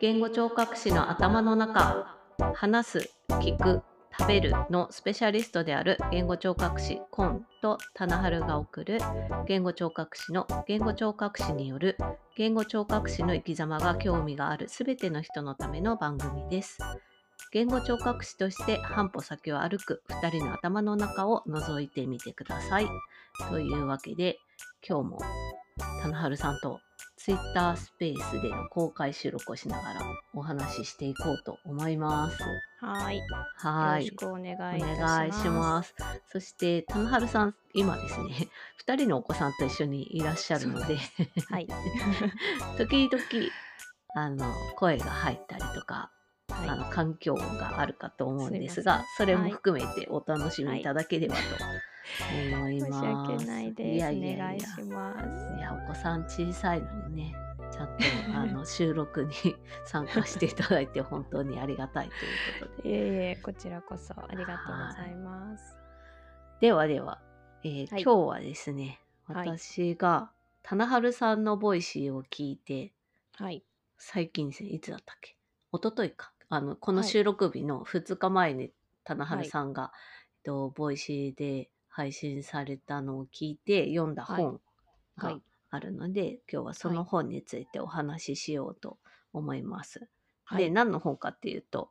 言語聴覚士の頭の中話す聞く食べるのスペシャリストである言語聴覚士コンと棚春が送る言語聴覚士の言語聴覚士による言語聴覚士の生き様が興味があるすべての人のための番組です。言語聴覚士として半歩先を歩く2人の頭の中を覗いてみてください。というわけで今日も棚春さんとツイッタースペースでの公開収録をしながらお話ししていこうと思います。はい。よはいろし。くお願いします。そして、棚春さん、今ですね、2人のお子さんと一緒にいらっしゃるので、はい。時々、あの、声が入ったりとか、あはの環境音があるかと思うんですがそれも含めてお楽しみいただければと思い。います。申し訳ないです。いやいやいやお願いします。いや、お子さん小さいのにね、ちゃんと あの収録に参加していただいて本当にありがたいということで。いえいえ、こちらこそありがとうございます。ではでは、えーはい今日はですね、はい私が棚春さんのボイシーを聞いて、はい。最近ですね、いつだったっけ？一昨日か。あの、このはい収録日の2日前に棚春さんが、えっと、ボイシーで配信されたのを聞いて読んだ本がはい。あるので、今日はその本についてお話ししようと思います。で、はい。何の本かっていうと、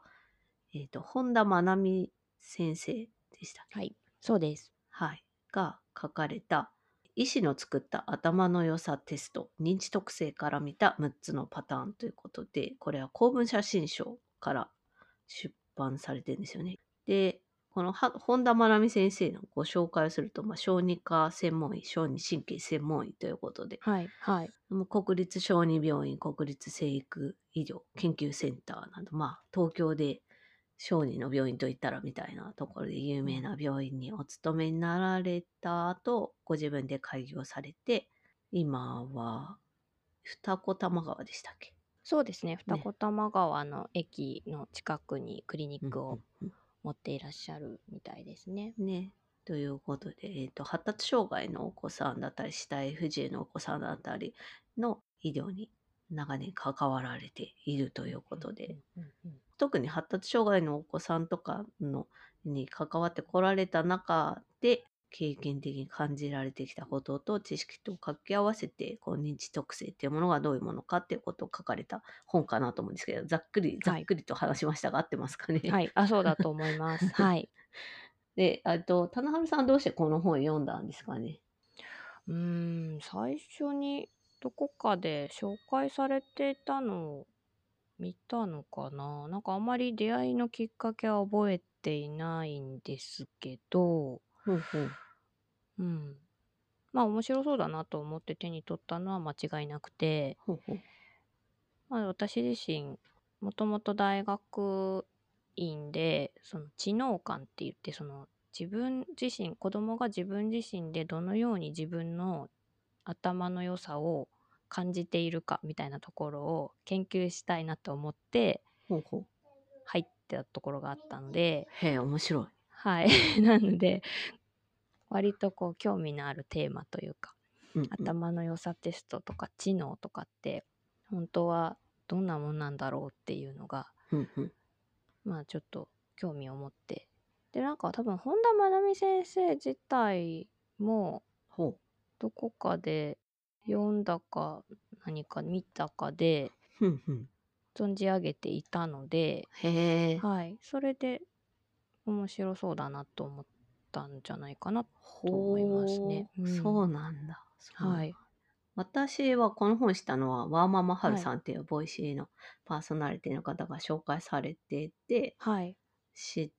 えっ、と、本田真美先生でしたっけ？はい。そうです。はい、が書かれた医師の作った頭の良さテスト認知特性から見た6つのパターンということでこれは光文社新書から出版されてるんですよね。でこのは本田真奈美先生のご紹介をすると、まあ、小児科専門医小児神経専門医ということではい。はい。もう国立小児病院国立生育医療研究センターなど、まあ、東京で小児の病院といったらみたいなところで有名な病院にお勤めになられた後ご自分で開業されて今は二子玉川でしたっけ？そうですね。二子玉川の駅の近くにクリニックを持っていらっしゃるみたいですね。ねということで、えー、と発達障害のお子さんだったり死体不自由のお子さんだったりの医療に長年関わられているということで、特に発達障害のお子さんとかのに関わってこられた中で経験的に感じられてきたことと知識と掛け合わせてこう認知特性っていうものがどういうものかっていうことを書かれた本かなと思うんですけどざっくりざっくりと話しましたが、合ってますかね。はい。あ、そうだと思います。はい。であと棚春さんどうしてこの本読んだんですかね？うーん、最初にどこかで紹介されてたのを見たのかななんかあまり出会いのきっかけは覚えていないんですけど、ほうほううん。まあ面白そうだなと思って手に取ったのは間違いなくて、ほうほうまあ私自身、もともと大学院で、その知能感って言って、その自分自身、子供が自分自身でどのように自分の頭の良さを感じているかみたいなところを研究したいなと思ってほうほう入ったところがあったので、へえ面白い。はい。なので、割とこう興味のあるテーマというか、うんうん。頭の良さテストとか知能とかって本当はどんなもんなんだろうっていうのがうんうん。まあちょっと興味を持って。でなんか多分本田真奈美先生自体もほどこかで読んだか何か見たかで存じ上げていたので。はい、それで面白そうだなと思ったんじゃないかな。ほ思いますねううんそうなんだ。はい。私はこの本知ったのはワーママハルさんっていうボイシーのパーソナリティの方が紹介されててはい。知っ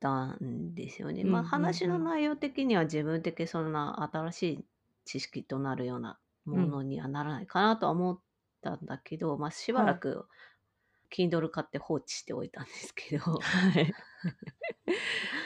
たんですよね。うんうんうんまあ話の内容的には自分的そんな新しい知識となるようなものにはならないかなとは思ったんだけど、まあしばらく Kindle 買って放置しておいたんですけど、はい。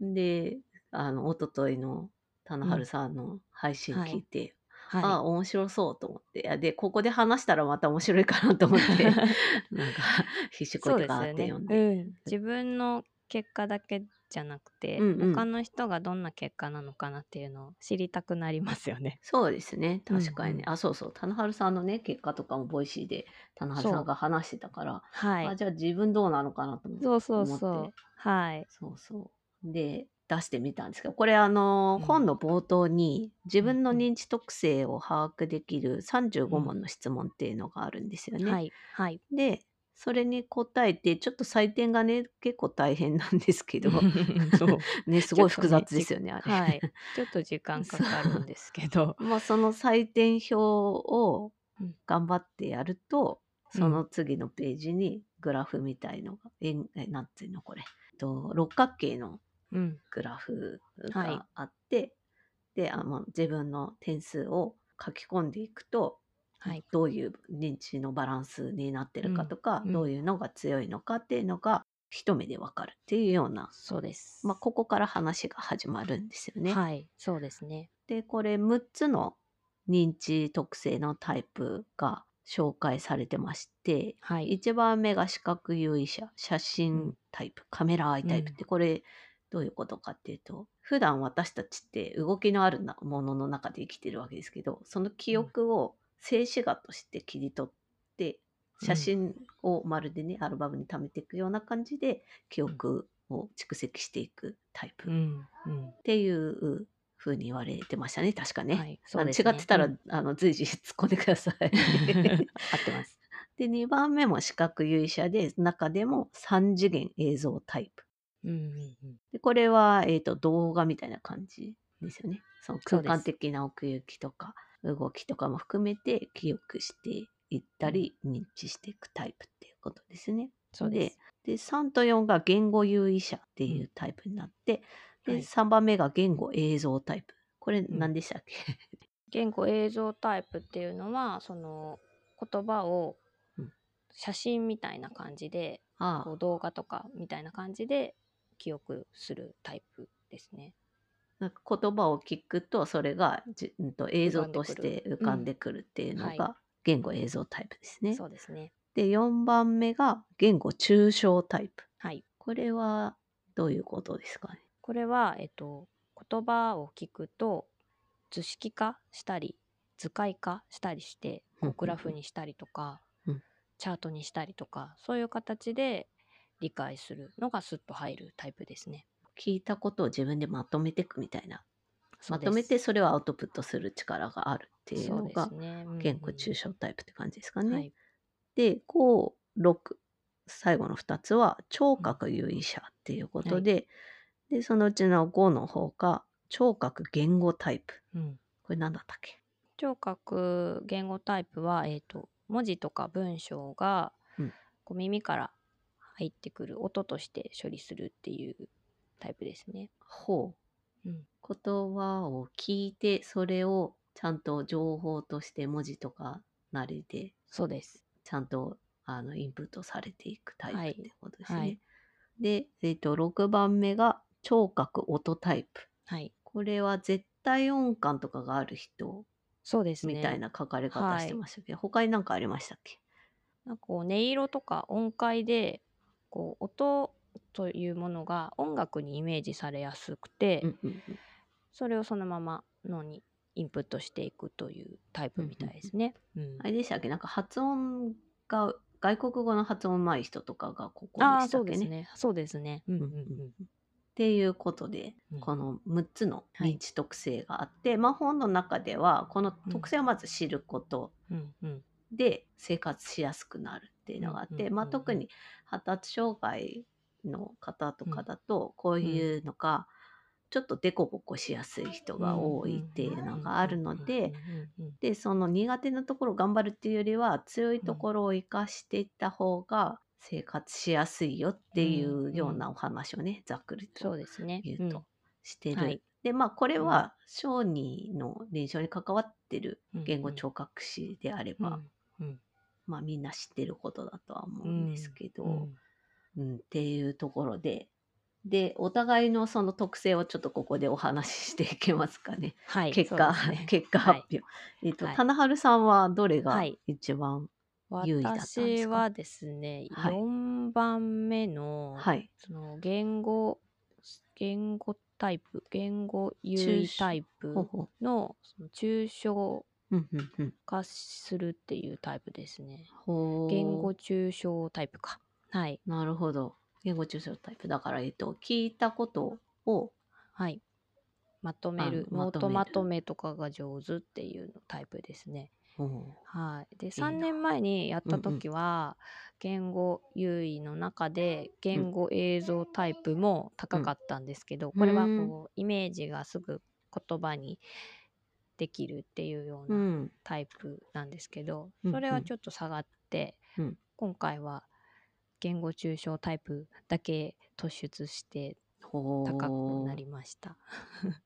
で、あの、一昨日の棚春さんの配信聞いて、あは面白そうと思って。で、ここで話したらまた面白いかなと思って、なんか、必死こいとかあって読んで。うん。自分の結果だけじゃなくて、うんうん他の人がどんな結果なのかなっていうのを知りたくなりますよね。そうですね。うん確かにね。うんあ、そうそう。棚春さんのね、結果とかもボイシーで棚春さんが話してたから、はいあ、。じゃあ自分どうなのかなと思って。そうそう思そうって。はい。そうそう。で、出してみたんですけど、これあの、うん本の冒頭に自分の認知特性を把握できる35うん問の質問っていうのがあるんですよね。はい。はい。で、それに答えて、ちょっと採点がね、結構大変なんですけど、そう。ね、すごい複雑ですよね、あれ。はい。ちょっと時間かかるんですけど。まあその採点表をうん頑張ってやると、うんその次のページにグラフみたいのが、えんえなんていうのこれ、と六角形のうん。グラフはいがあって、であの自分の点数を書き込んでいくと、はい。どういう認知のバランスになってるかとか、うんうんどういうのが強いのかっていうのが一目でわかるっていうような、そうです。まあ、ここから話が始まるんですよね。はい。そうですね。でこれ6つの認知特性のタイプが紹介されてまして、はい。1番目が視覚優位者写真タイプ、カメラアイタイプってこれどういうことかっていうと普段私たちって動きのあるなものの中で生きてるわけですけどその記憶を静止画として切り取って写真をまるでねアルバムに貯めていくような感じで記憶を蓄積していくタイプっ。ていう風に言われてましたね確かね。はい。ね違ってたら、うんあの随時突っ込んでください。合ってます。で2番目も視覚優位者で中でも3次元映像タイプ。うんうんうん。でこれは、えー、と動画みたいな感じですよね。その空間的な奥行きとか動きとかも含めて記憶していったり認知していくタイプっていうことですね。そうです。で3と4が言語優位者っていうタイプになって、ではい3番目が言語映像タイプ。これん何でしたっけ、言語映像タイプっていうのはその言葉をうん写真みたいな感じで、ああこう動画とかみたいな感じで記憶するタイプですね。なんか言葉を聞くとそれがじ、うん、と映像として浮浮かんでくるっていうのはいが言語映像タイプですね。そうですね。で4番目が言語抽象タイプ。はい。これはどういうことですかね？これは、えっと、言葉を聞くと図式化したり図解化したりしてグラフにしたりとか、うんチャートにしたりとかそういう形で理解するのがスッと入るタイプですね。聞いたことを自分でまとめていくみたいな。まとめてそれをアウトプットする力があるっていうのが言語抽象タイプって感じですかね。はい。で5、6最後の2つは聴覚優位者っていうことで、でそのうちの5の方が聴覚言語タイプ。うんこれ何だったっけ？聴覚言語タイプは、えー、と文字とか文章が、うんこう耳から入ってくる音として処理するっていうタイプですね。ほう。うん言葉を聞いてそれをちゃんと情報として文字とかなりでそうです。ちゃんとあのインプットされていくタイプはいってことですね。はいで、えっと6番目が聴覚音タイプ。はい。これは絶対音感とかがある人そうですね。みたいな書かれ方はいしてましたけ？ど、他に何かありましたっけ？なんかこう音色とか音階でこう音というものが音楽にイメージされやすくて、うんうんうん。それをそのまま脳にインプットしていくというタイプみたいですね。うん。あれでしたっけ？なんか発音が外国語の発音上手い人とかがここでしたっけね？そうですね。そうですね。うんうんうん。っていうことで、うん。この6つのはい認知特性があって、まあ本の中ではこの特性をまず知ることうんうん。で生活しやすくなるっていうのがあって、まあ特に発達障害の方とかだとこういうのがちょっとデコボコしやすい人が多いっていうのがあるので、でその苦手なところを頑張るっていうよりは強いところを生かしていった方が生活しやすいよっていうようなお話をねざっくりと。言うとしてる。はいでまあこれは小児の臨床に関わってるうん言語聴覚士であれば、まあみんな知ってることだとは思うんですけど、うんうん。っていうところで。でお互いのその特性をちょっとここでお話ししていけますかね。はい。結果、ね。結果発表。えっと、はい。棚春さんはどれがはい。一番、優位だったんですか？私はですね、はい。4番目の、はい。その言語言語タイプ言語優位タイプのその抽象う。うんうんうん。化するっていうタイプですね。ほう。言語抽象タイプか。はい。なるほど。言語抽象タイプ。だから、えっと、聞いたことを、はい。まとめる。あノートまとめとかが上手っていうのタイプですね。はい。で、な3年前にやったうんうん時は、言語優位の中で言語映像タイプも高かったんですけど、これはこうイメージがすぐ言葉にできるっていうようう。なんタイプなんですけど、うんそれはちょっと下がって、うん今回は言語抽象タイプだけ突出して。高くなりました。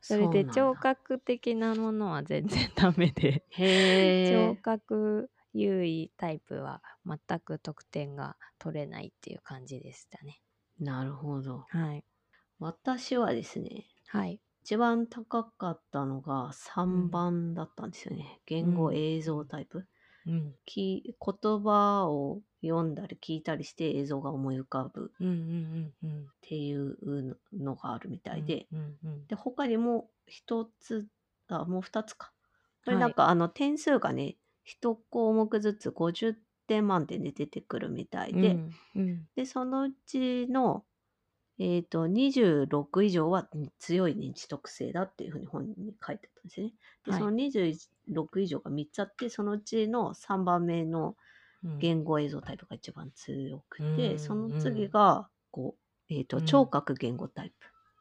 それで聴覚的なものは全然ダメでへ聴え。覚優位タイプは全く得点が取れないっていう感じでしたね。なるほど。はい。私はですね、はい。一番高かったのが3番だったんですよね。言語映像タイプ。うん。き言葉を読んだり聞いたりして映像が思い浮かぶっうんうんうんうん。ていうのがあるみたいで、うんうんで他にも一つあもう二つかこれはいなんか、あの点数がね一項目ずつ50点満点で出てくるみたいうん。で、うんうんでそのうちのえっ、と26以上は強い認知特性だっていうふうに本に書いてあったんですよね。で、はいその26以上が3つあってそのうちの3番目のうん言語映像タイプが一番強くて、うんその次がこう、えー、とうん聴覚言語タイ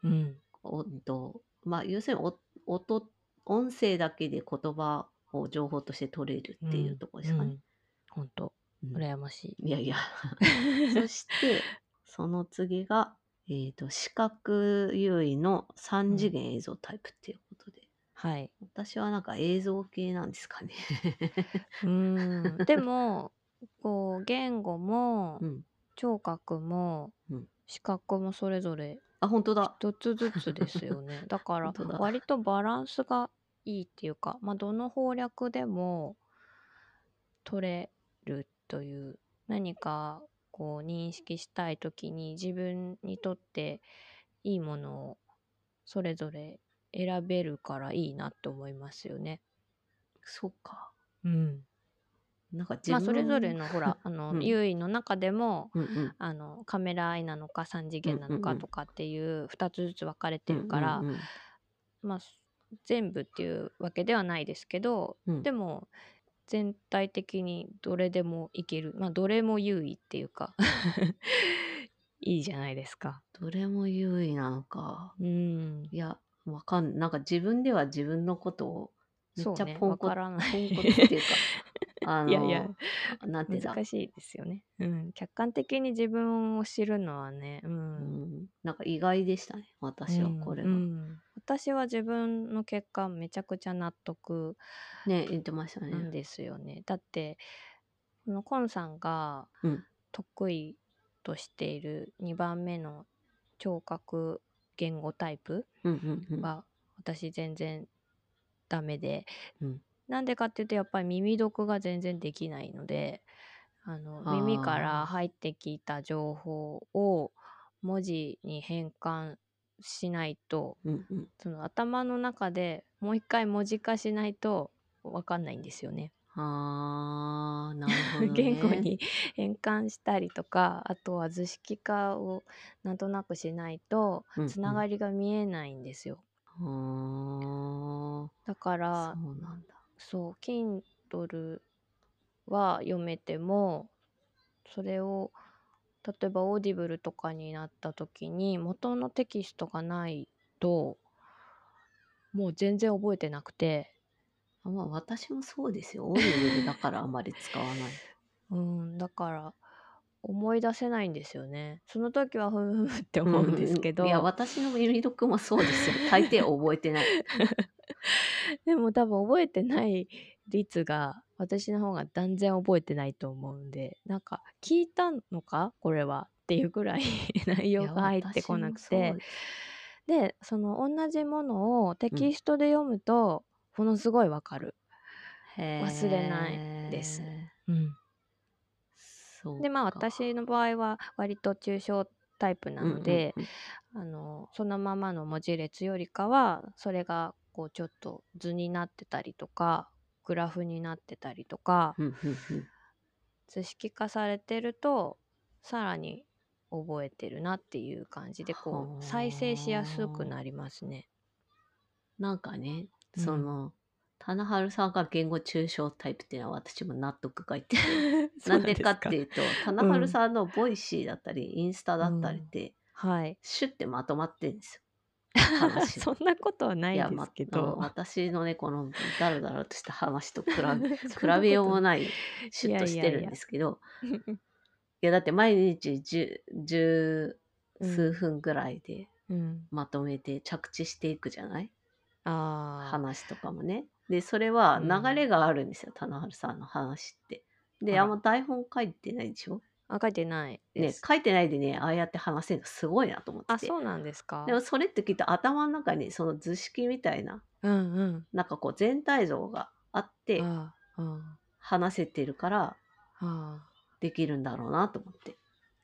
プ。うんおとまあ、要するにお音音声だけで言葉を情報として取れるっていうところですかね。本当うん羨ましい。いやいや。そしてその次が、えー、と視覚優位の3次元映像タイプっていうことで、はい。私はなんか映像系なんですかね。うーん。でも、こう、言語もう、ん、聴覚もうん、視覚もそれぞれあ本当だ。一つずつですよね。だからだ割とバランスがいいっていうか、まあ、どの攻略でも取れるという何かこう認識したい時に自分にとっていいものをそれぞれ選べるからいいなって思いますよね。そうか。うん、なんか自分まあそれぞれのほら あの、うん。優位の中でもうんうん。あのカメラアイなのか3次元なのうんうんうんかとかっていう2つずつ分かれてるから、うんうんうん。まあ全部っていうわけではないですけど、うん。でも全体的にどれでもいける。まあどれも優位っていうか。いいじゃないですか。どれも優位なのか。うん、いや、わかんなんか自分では自分のことをめっちゃそうね。わポンコ,、からない。ポンコツっていうか、あの、いやいや。なんて難しいですよね、うん。客観的に自分を知るのはね、ううん。ん、なんか意外でしたね、私はこれは。うんうん私は自分の結果めちゃくちゃ納得ね、言ってましたね。なんですよね。だってこのコンさんがうん得意としている2番目の聴覚言語タイプうんうんうん。は私全然ダメで、うんなんでかっていうとやっぱり耳読が全然できないのであのあー耳から入ってきた情報を文字に変換しないとうんうん、その頭の中でもう一回文字化しないと分かんないんですよね。あー、なるほど、ね。言語に 変換したりとかあとは図式化をなんとなくしないとうんうんつながりが見えないんですよ。あーだからそうなんだ。そう Kindle は読めてもそれを例えばオーディブルとかになった時に元のテキストがないともう全然覚えてなくてあまあ、私もそうですよ。オーディブルだからあまり使わない。うんだから思い出せないんですよねその時はふむふむって思うんですけど、いや、私の耳読もそうですよ。大抵覚えてない。でも多分覚えてない率が私の方が断然覚えてないと思うんでなんか聞いたのか？これはっていうぐらい 内容が入ってこなくて。でその同じものをテキストで読むとものすごいわかる、忘れないです。うん、でまあか。私の場合は割と抽象タイプなので、あのそのままの文字列よりかはそれがこうちょっと図になってたりとかグラフになってたりとか、うんうんうん。図式化されてるとさらに覚えてるなっていう感じでこはあ。う再生しやすくなりますね。なんかね、うん。その、棚春さんが言語抽象タイプっていうのは私も納得がいって。なんでかっていうと棚春さんのボイシーだったり、インスタだったりって、はい。シュッてまとまってるんですよ。そんなことはないやですけど。私のねこのダラダラとした話と比べ 比べようもないシュッとしてるんですけどいや だって毎日十十数分ぐらいでうん。まとめて着地していくじゃない、ああ。話とかもね。でそれはうん流れがあるんですよ、棚原さんの話って。であんま台本書いてないでしょ？あ、書いてないでねす。書いてないでねああやって話せるのすごいなと思ってあ、てそうなんですか。でもそれってきっと頭の中にその図式みたいなうんうん。なんかこう全体像があってああ、話せてるからあできるんだろうなと思って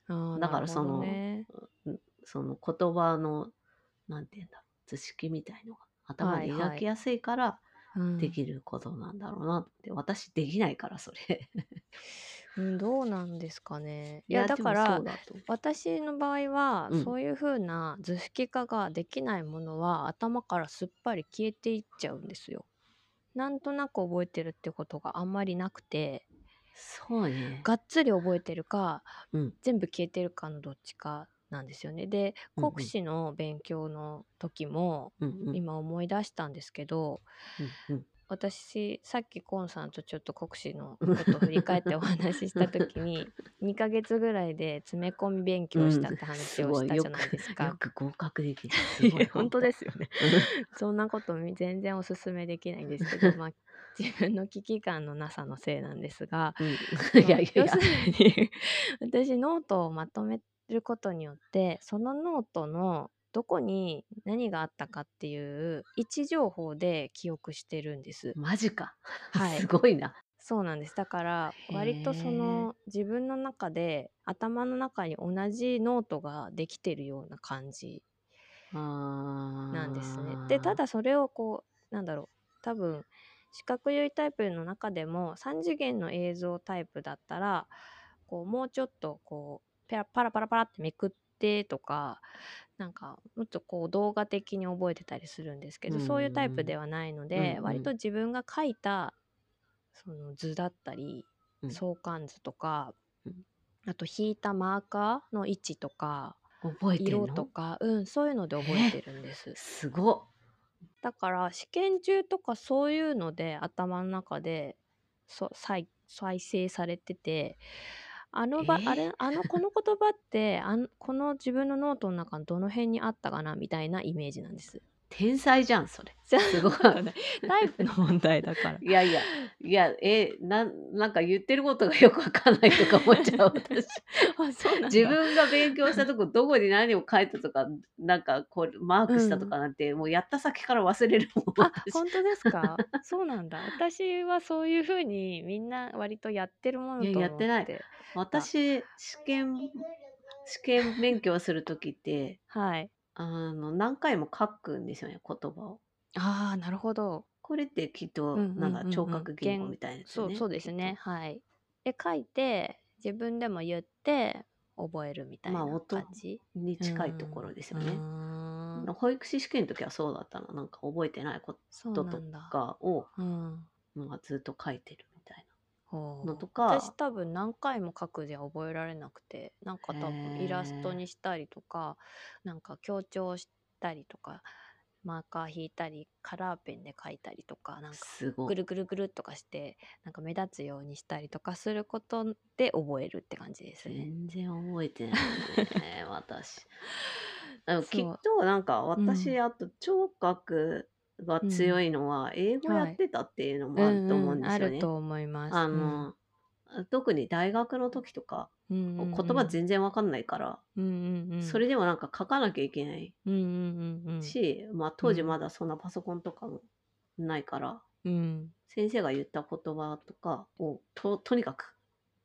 あ、ああ。だからそのなるほどねその言葉のなんて言うんだろう図式みたいのが頭ではいはい描きやすいからうんできることなんだろうなって、私できないからそれうん、どうなんですかね。いいや、だから私の場合は、うん。そういう風な図式化ができないものは頭からすっぱり消えていっちゃうんですよ。なんとなく覚えてるってことがあんまりなくて。そうね。がっつり覚えてるかうん。全部消えてるかのどっちかなんですよね。で国試の勉強の時もうんうん。今思い出したんですけどうんうん私さっきコンさんとちょっと国試のことを振り返ってお話しした時に 2ヶ月ぐらいで詰め込み勉強したって話をしたじゃないですか。よく合格できるすごい本当ですよね。そんなことみ全然おすすめできないんですけど、まあ、自分の危機感のなさのせいなんですが、うん、いやいや。要するに私ノートをまとめることによってそのノートのどこに何があったかっていう位置情報で記憶してるんです。マジか、はいすごいなそうなんです。だから割とその自分の中で頭の中に同じノートができてるような感じななんですね。でただそれをこうなんだろう多分視覚優位タイプの中でも3次元の映像タイプだったらこうもうちょっとこうペラパラパラパラってめくってとかなんかもっとこう動画的に覚えてたりするんですけど、うんそういうタイプではないので、割と自分が描いたその図だったり、うん。相関図とか、うん。あと引いたマーカーの位置とか覚えてるの？色とか、うん、そういうので覚えてるんです。すごっ。だから試験中とかそういうので頭の中でそ再再生されててあのば、えーあれあのこの言葉ってあんこの自分のノートの中のどの辺にあったかなみたいなイメージなんです。天才じゃんそれ。すごい？タイプの問題だから。いやいやいやえなんなんか言ってることがよくわかんないとか思っちゃう私。自分が勉強したとこどこに何を書いたとかなんかこうマークしたとかなんて、もうやった先から忘れるもんあ私本当ですか？そうなんだ。私はそういうふうにみんな割とやってるものとい思やってない。私試験試験勉強する時ってはいあの何回も書くんですよね言葉を。ああなるほど。これってきっとうんうんうんうん。なんか聴覚言語みたいなそうそうですね。はい。で書いて自分でも言って覚えるみたいなまあ音感じ、に近いところですよね。ね保育士試験の時はそうだったななんか覚えてないこそうととなんだ。かを、うん。まあ、ずっと書いてるのとか。私多分何回も書くじゃ覚えられなくてなんか多分イラストにしたりとかなんか強調したりとかマーカー引いたりカラーペンで書いたりとかなんなかすご。いぐるぐるぐるっとかしてなんか目立つようにしたりとかすることで覚えるって感じですね。全然覚えてないね 私。でもそう。きっとなんか私、うん。あと聴覚が強いのは英語やってたっていうのもあると思うんですよね。と思います。あの、特に大学の時とか、うん、うんうん。うん言葉全然わかんないから、うんうんうん、それでもなんか書かなきゃいけないうんうんうんうん、し、まあ当時うん。まだそんなパソコンとかもないから、うん、先生が言った言葉とかをととにかく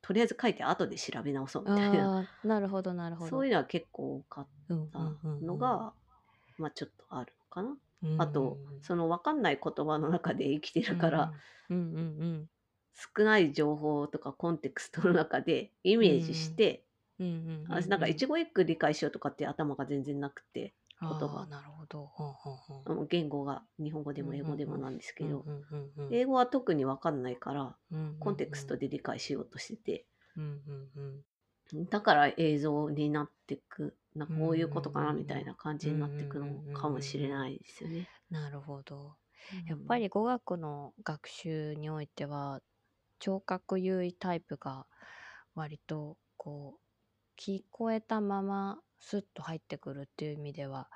とりあえず書いて後で調べ直そうみたいな。ああ、なるほどなるほど。そういうのは結構多かっうんうんたうんうん。のが、まあちょっとあるのかな。うん。あとその分かんない言葉の中で生きてるから、、うんうんうん。少ない情報とかコンテクストの中でイメージして、うんうんうんうんあなんか一語一句理解しようとかって頭が全然なくて、言葉。なるほど。ほうほうほう。言語が日本語でも英語でもなんですけど、うんうんうんうん英語は特に分かんないからうん。コンテクストで理解しようとしてて、うんうんうん。だから映像になってくなこういうことかなうんみたいな感じになってくのかもしれないですよね。なるほど。やっぱり語学の学習においては聴覚優位タイプが割とこう聞こえたままスッと入ってくるっていう意味では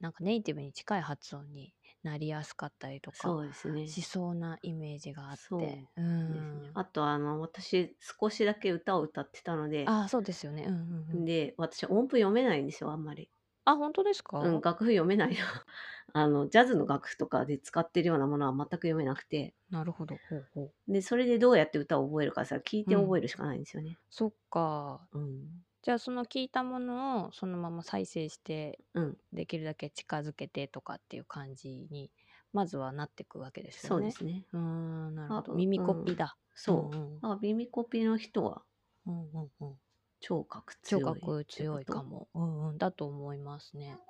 なんかネイティブに近い発音になりやすかったりとそかうですね。しそうなイメージがあってそう。うですん。ねあとあの私少しだけ歌を歌ってたので、あそうですよね。うんうんうん。で私音符読めないんですよあんまり。あ本当ですか、うん、楽譜読めないの。あのジャズの楽譜とかで使ってるようなものは全く読めなくて。なるほど。ほうほう。でそれでどうやって歌を覚えるかさ聞いて覚えるしかないんですよね。そっか。うんじゃあその聞いたものをそのまま再生してうん、できるだけ近づけてとかっていう感じにまずはなっていくわけですよね。そうですね。うーんなるほど。耳コピだ。そう。んあ耳コピの人はうんうんうんうん聴覚強聴。覚強いかも。うんうんだと思いますね。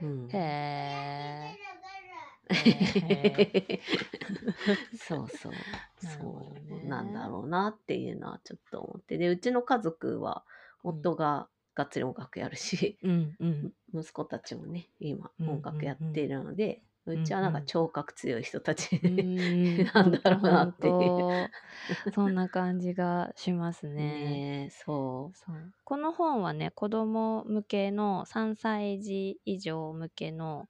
うん。へえ。へ そうそう。なるほどねそうなんだろうなっていうのはちょっと思って。で、うちの家族は夫ががっつり音楽やるし、うんうん。息子たちもね、今うん音楽やっているので、んうんうちはなんか聴覚強い人たち、うーん。なんだろうなっていう。そんな感じがしますね。ねえそそう。この本はね子供向けの3歳児以上向けの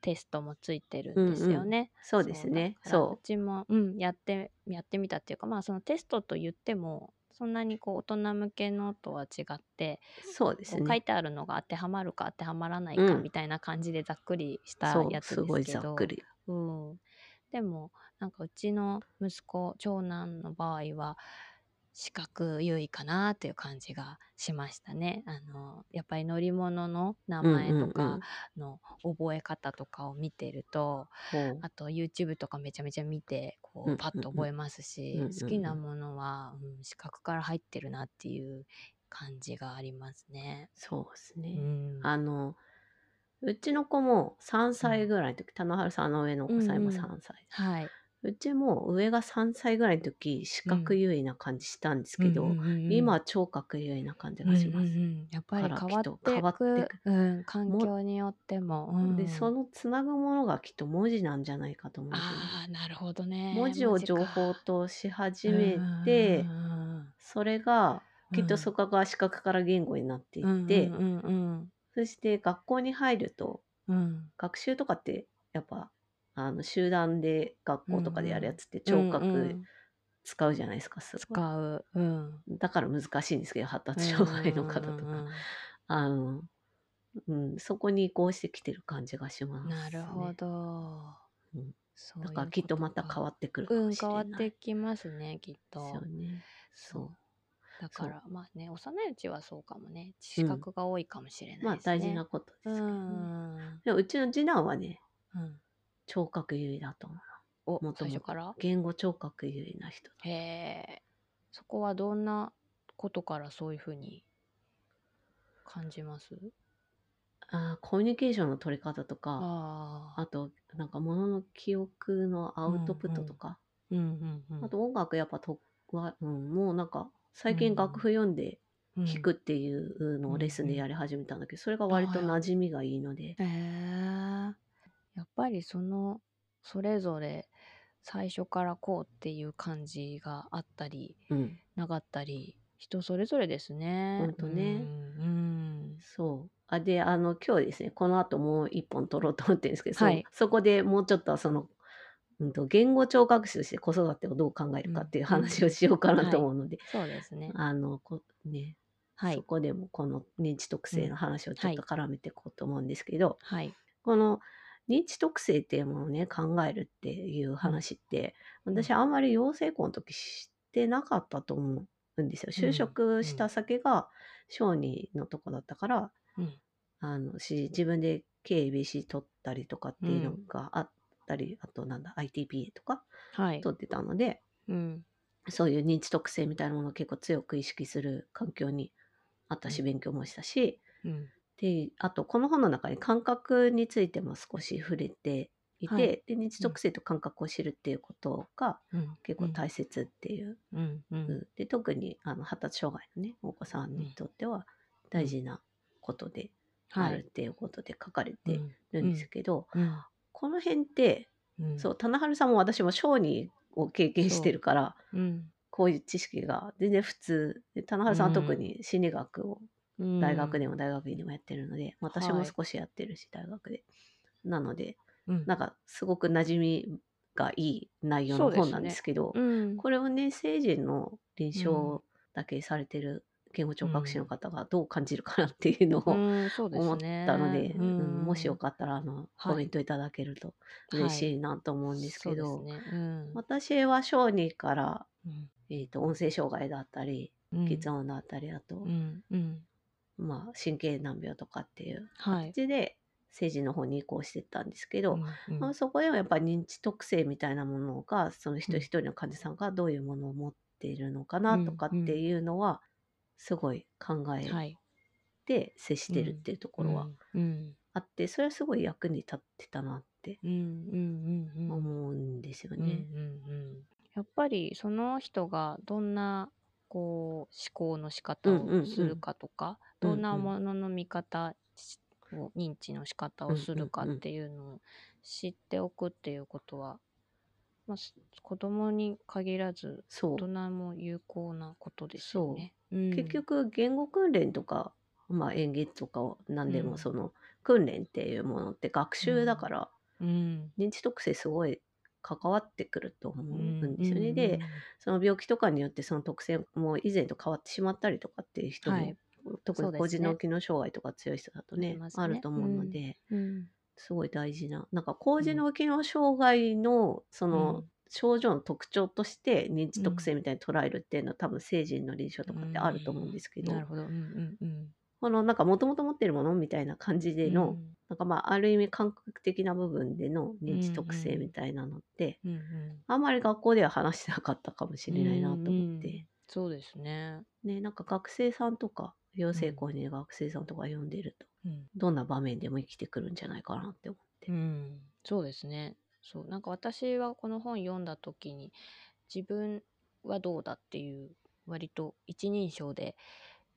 テストもついてるんですよね。う。そうですね。だからう。そちも、うん、やってやってみたっていうかまあそのテストと言ってもそんなにこう大人向けのとは違ってう。そうですこう書いね。てあるのが当てはまるか当てはまらないかうんみたいな感じでざっくりしたやつですけど、すごいざっくり。うん、でもなんかうちの息子長男の場合は視覚優位かなっていう感じがしましたね。あのやっぱり乗り物の名前とうんうんうんかの覚え方とかを見てると、ほうあと YouTube とかめちゃめちゃ見てこうんうんううんパッと覚えますし、うんうんうん好きなものは、うん、視覚から入ってるなっていう感じがありますね。そうですうね。ん、あの、うちの子も3歳ぐらいの時、棚春さんの上のお子さんもうんうん3歳。はい。うちも上が3歳ぐらいの時、視覚優位な感じしたんですけど、うんうんうんうん今は聴覚優位な感じがします。うんうんうんやっぱり変わって変わってうん、環境によっても。うんで、そのつなぐものがきっと文字なんじゃないかと思うんです。ああなるほどね。文字を情報とし始めてうん、うんそれがきっうんとそこが視覚から言語になってうんいって、うんうんそして学校に入るとうんうん学習とかってやっぱあの集団で学校とかでやるやつって聴うんう覚ん使うじゃないですか、すごい使う。うん。だから難しいんですけど発達障害の方とか、うんうんうんあの、うん、そこに移行してきてる感じがします、ね、なるほど。うんそうだからきっとまた変わってくるかうんもしれない、変わってきますねきっと。ですよね。そうだからまあね幼いうちはそうかもね視覚が多いかもしれないですね。まあ大事なことですうけど、ねん。でもうちの次男はねうん。聴覚優位だと思うお最初から？言語聴覚優位な人へえ。そこはどんなことからそういうふうに感じます？あーコミュニケーションの取り方とかあとなんか物の記憶のアウトプットとか、うんうんうん。あと音楽やっぱとは、うん、もうなんか最うん近楽譜読んでうん弾くっていうのをレッスンでやり始めたんだけど、それが割と馴染みがいいので、へえぱりそのそれぞれ最初からこうっていう感じがあったりうん、なかったり人それぞれですね。ほんとねうんうんそう。あで、あの、今日ですね、この後もう一本取ろうと思ってるんですけど、はいそそこでもうちょっとその、うん、と言語聴覚士として子育てをどう考えるかっていう話をしようかなと思うので、そうですね。あの、こね、はい。そこでもこの認知特性の話をちょっと絡めていこうと思うんですけど、はい。この認知特性っていうものをね考えるっていう話って、うん私あんまり養成校の時してなかったと思うんですよ。就職した先が小児のとこだったから、うんあのし自分で KBC 取ったりとかっていうのがあったり、あとなんだ ITPA とかはい。取ってたのでうん。そういう認知特性みたいなものを結構強く意識する環境にあったしうん勉強もしたし、うん。であとこの本の中に感覚についても少し触れていて、はいで認知特性と感覚を知るっていうことがうん。結構大切っていう、うん。うん。うんで特にあの発達障害のねお子さんにとっては大事なことであはい。るっていうことで書かれてうん。るんですけど、うん。この辺ってうん。そう棚春さんも私も小児を経験してるからうん。こういう知識が全然普通で棚春さんは特に心理学をうん。大学でも大学院でもやってるので、私もはい少しやってるし大学でなのでうん。なんかすごく馴染みがいい内容の本なんですけどうん。これをね成人の臨床だけされてる言語聴覚士の方がどう感じるかなっていうのをうん、思っね。たので、ううんんもしよかったらあの、はいコメントいただけると嬉しいなと思うんですけど、そうですね。うん。私は小児から、うんえー、と音声障害だったりうん喫音だったりあと、うん。うん。まあ、神経難病とかっていうはい。形で政治の方に移行していったんですけど、うんまあ、そこではやっぱり認知特性みたいなものがその一人一人の患者さんがどういうものを持っているのかなとかっていうのはすごい考えはい。て接してるっていうところはうん。あってそれはすごい役に立ってたなって。思うんですようんね。やっぱりその人がどんなこう思考の仕方をするかとか、どんなものの見方を認知の仕方をするかっていうのを知っておくっていうことは、まあ、す子供に限らず大人も有効なことですよね。うん。結局言語訓練とか、まあ、演劇とかを何でうん。もその訓練っていうものって学習だから、うん。認知特性すごい関わってくると思ううんですよね。でその病気とかによってその特性も以前と変わってしまったりとかっていう人も、はい。特にそうですね。高次脳機能障害とか強い人だとねね。あると思うので、うんすごい大事な。なんか高次脳機能障害のその、うん。症状の特徴として認知特性みたいに捉えるっていうのは、多分成人の臨床とかってあると思うんですけど、なるほど。うんうんうんこのなんかもともと持ってるものみたいな感じでの、うん。なんかまあある意味感覚的な部分での認知特性みたいなのって、うんうん。あんまり学校では話してなかったかもしれないなと思って、うんうん。そうですね。ねなんか学生さんとか養成校にいる学生さんとか読んでると、うん。どんな場面でも生きてくるんじゃないかなって思って。うん、そうですね。そう。なんか私はこの本読んだ時に自分はどうだっていう割と一人称で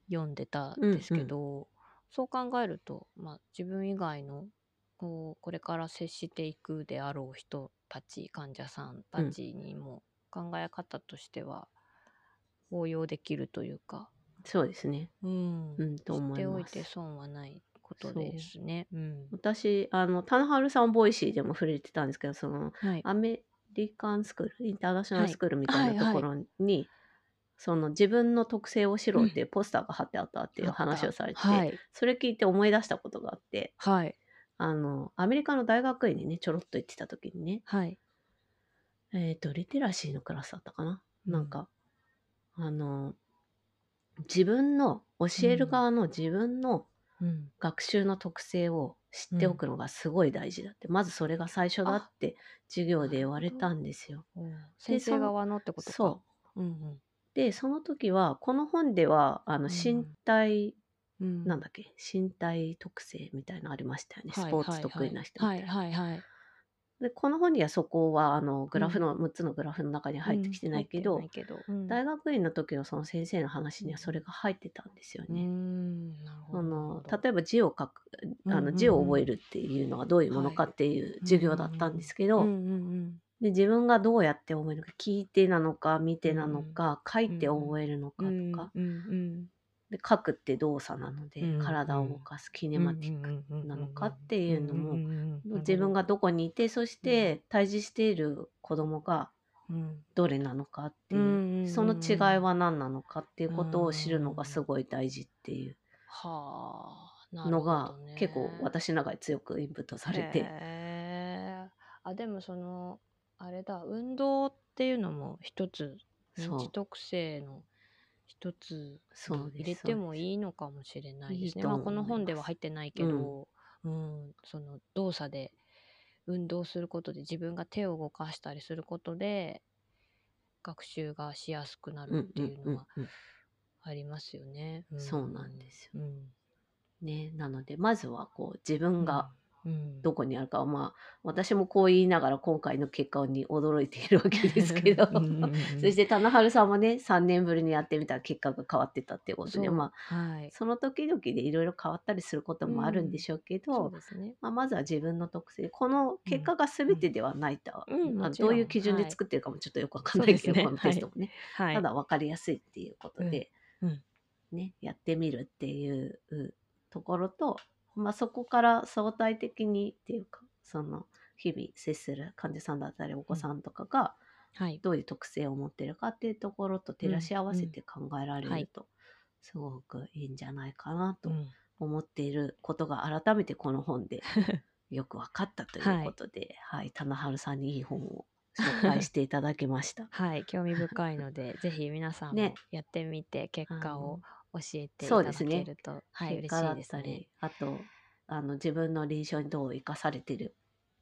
読んでたんですけど、そう考えると、まあ、自分以外のこうこれから接していくであろう人たち患者さんたちにも考え方としては応用できるというか、そうですね。うんうんと思います。ておいて損はないことですね。う。ん。私あの棚春さんボイシーでも触れてたんですけどそのはい。アメリカンスクールインターナショナルはいスクールみたいなところに、その自分の特性を知ろうっていうポスターが貼ってあったっていう話をされて、はい。それ聞いて思い出したことがあって。はい。あのアメリカの大学院にねちょろっと行ってた時にね。はい。えっ、とリテラシーのクラスだったかな、うん。なんかあの自分の教える側の自分のうん。学習の特性を知っておくのがすごい大事だって、まずそれが最初だって授業で言われたんですよ。先生側のってことか。。そう。うんでその時はこの本ではあのうん。身体、うん。なんだっけ身体特性みたいなのありましたよね、はいスポーツ得意な人みたいな。はいはいはい。でこの本にはそこはあのグラフの、6つのグラフの中に入ってきてないけど、うん。けど。うん。大学院の時のその先生の話にはそれが入ってたんですようね。あの例えば字を書くあうんうんうん。の字を覚えるっていうのがどういうものかっていう授業だったんですけど、うんうんで自分がどうやって覚えるのか聞いてなのか見てなのか、書いて覚えるのかうんとか、で書くって動作なので、うん体を動かすキネマティックなのかっていうのも、も自分がどこにいてそして対峙している子供がどれなのかっていう、その違いは何なのかっていうことを知るのがすごい大事っていう。のが結構私の中で強くインプットされて、あでもそのあれだ運動っていうのも一つそう認知特性の一つそうです入れてもいいのかもしれないですね。いいと思いまあこの本では入ってないけど、うん、その動作で運動することで自分が手を動かしたりすることで学習がしやすくなうんるっていうのはありますよね。そうなんですよ。うん。ね、なのでまずはこう自分がうん、どこにあるかは、まあ私もこう言いながら今回の結果に驚いているわけですけど。そして棚春さんもね3年ぶりにやってみたら結果が変わってたっていうことでまあはい、その時々でいろいろ変わったりすることもあるんでしょうけど。まあ、まずは自分の特性この結果が全てではないとうんもちろん。どういう基準で作ってるかもちょっとよくわかんないけど、ね。このテストもね、はい。ただ分かりやすいっていうことで、ね、やってみるっていうところと、まあ、そこから相対的にっていうかその日々接する患者さんだったりお子さんとかがはい。どういう特性を持ってるかっていうところと照らし合わせて考えられはいるとすごくいいんじゃないかなとうん。思っていることが改めてこの本で よく分かったということで、はい。棚春さんにいい本を紹介していただきました。はい、興味深いので、ぜひ皆さんもね。やってみて、結果を教えていただそうですねけると、はい、嬉しいですね。あとあの自分の臨床にどう生かされてる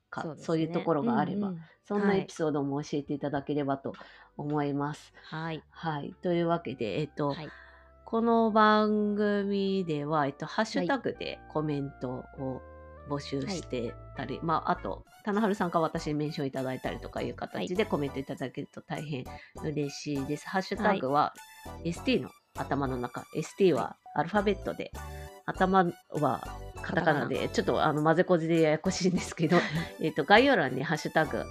かそう,、ねいうところがあれば、うんうんそんなはいエピソードも教えていただければと思います。はい。はい、というわけで、えっとはい。この番組では、えっと、ハッシュタグでコメントを募集してたり、まあ、あと、棚春さんから私にメンションいただいたりとかいう形でコメントいただけると大変嬉しいです。ハッシュタグは ST の頭の中、ST はアルファベットで、頭はカタカナで、ちょっとあの混ぜこじでややこしいんですけど、えっと概要欄にハッシュタグ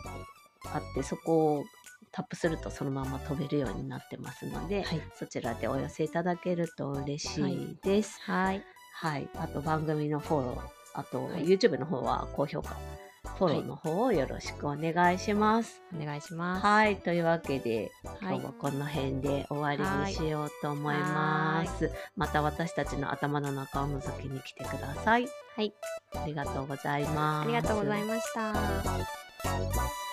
あって、そこをタップするとそのまま飛べるようになってますので、はい。そちらでお寄せいただけると嬉しいです。はい。はい。あと番組のフォロー、あと、はい YouTube の方は高評価、フォローの方をよろしくお願いします。お願いします。はい。というわけで、はい今日はこの辺で終わりにしようと思います。また私たちの頭の中を覗きに来てください。はい。ありがとうございます。ありがとうございました。